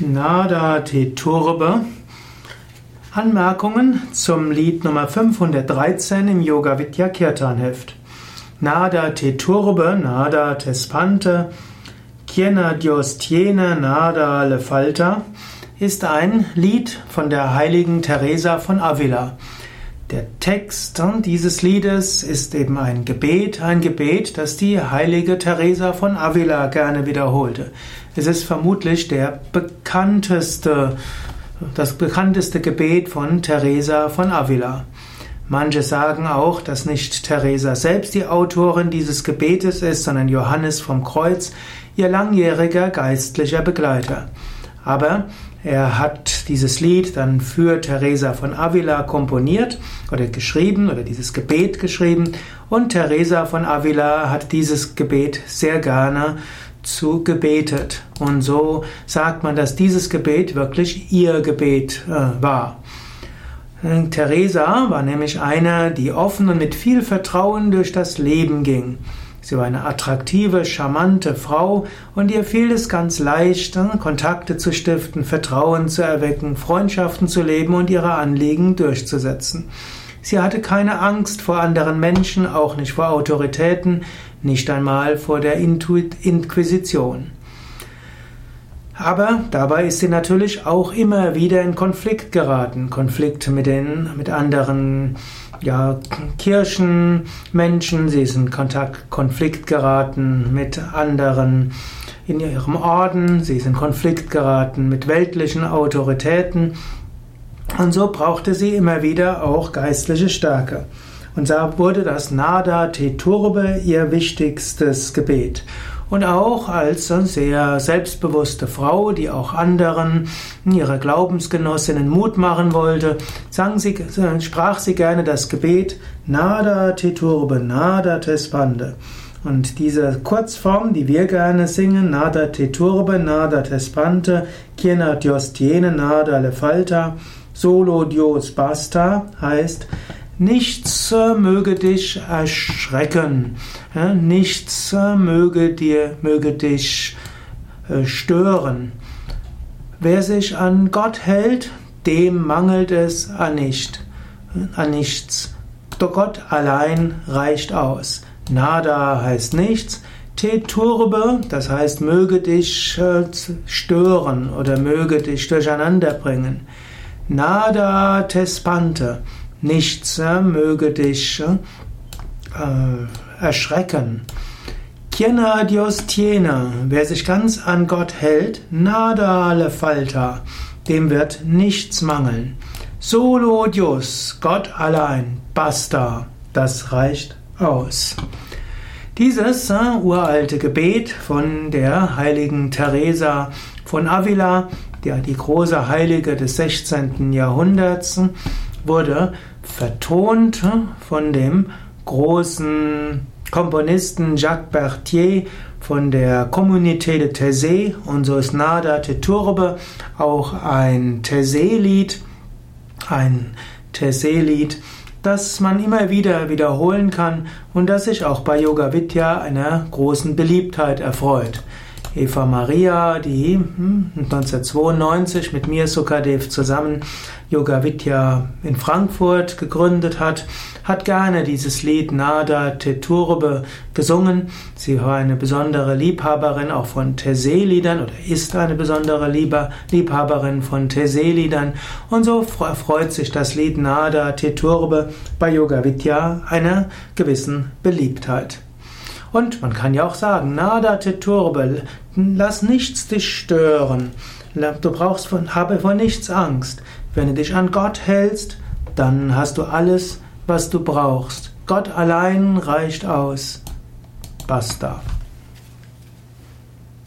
Nada Te Turbe. Anmerkungen zum Lied Nummer 513 im Yoga Vidya Kirtan Heft. Nada Te Turbe, Nada Te Spante, Kiena Dios tiene, Nada le falta ist ein Lied von der heiligen Teresa von Avila. Der Text dieses Liedes ist eben ein Gebet, ein Gebet, das die heilige Teresa von Avila gerne wiederholte. Es ist vermutlich der bekannteste, das bekannteste Gebet von Teresa von Avila. Manche sagen auch, dass nicht Teresa selbst die Autorin dieses Gebetes ist, sondern Johannes vom Kreuz, ihr langjähriger geistlicher Begleiter. Aber er hat dieses Lied dann für Teresa von Avila komponiert oder geschrieben oder dieses Gebet geschrieben und Teresa von Avila hat dieses Gebet sehr gerne zu gebetet. Und so sagt man, dass dieses Gebet wirklich ihr Gebet äh, war. Teresa war nämlich eine, die offen und mit viel Vertrauen durch das Leben ging. Sie war eine attraktive, charmante Frau und ihr fiel es ganz leicht, Kontakte zu stiften, Vertrauen zu erwecken, Freundschaften zu leben und ihre Anliegen durchzusetzen. Sie hatte keine Angst vor anderen Menschen, auch nicht vor Autoritäten, nicht einmal vor der Inquisition. Aber dabei ist sie natürlich auch immer wieder in Konflikt geraten. Konflikt mit den, mit anderen, ja, Kirchenmenschen. Sie ist in Kontakt, Konflikt geraten mit anderen in ihrem Orden. Sie ist in Konflikt geraten mit weltlichen Autoritäten. Und so brauchte sie immer wieder auch geistliche Stärke. Und da wurde das Nada Te Turbe ihr wichtigstes Gebet. Und auch als sehr selbstbewusste Frau, die auch anderen, ihre Glaubensgenossinnen Mut machen wollte, sang sie, sprach sie gerne das Gebet Nada te turbe, nada te spande. Und diese Kurzform, die wir gerne singen, Nada te turbe, nada te spante, quiena Dios tiene, nada le falta, solo Dios basta, heißt, Nichts möge dich erschrecken, nichts möge dir, möge dich äh, stören. Wer sich an Gott hält, dem mangelt es an nicht, an nichts. Doch Gott allein reicht aus. Nada heißt nichts. Te turbe, das heißt möge dich äh, stören oder möge dich durcheinander bringen. Nada tespante, Nichts möge dich äh, erschrecken. Quiena Dios tiene, wer sich ganz an Gott hält, nada le falta, dem wird nichts mangeln. Solo Dios, Gott allein, basta, das reicht aus. Dieses äh, uralte Gebet von der heiligen Teresa von Avila, der die große Heilige des 16. Jahrhunderts, wurde vertont von dem großen Komponisten Jacques Berthier von der Communauté de Thésée und so ist Nada te Turbe auch ein Thésée-Lied, ein Thésée-Lied, das man immer wieder wiederholen kann und das sich auch bei Yoga Vidya einer großen Beliebtheit erfreut. Eva Maria, die 1992 hm, mit mir Sukadev zusammen Yoga Vidya in Frankfurt gegründet hat, hat gerne dieses Lied Nada Te Turbe gesungen. Sie war eine besondere Liebhaberin auch von Tese-Liedern oder ist eine besondere Liebhaberin von Tese-Liedern und so freut sich das Lied Nada Te Turbe bei Yoga Vidya einer gewissen Beliebtheit. Und man kann ja auch sagen, nada te turbe, lass nichts dich stören. Du brauchst von, habe vor nichts Angst. Wenn du dich an Gott hältst, dann hast du alles, was du brauchst. Gott allein reicht aus. Basta.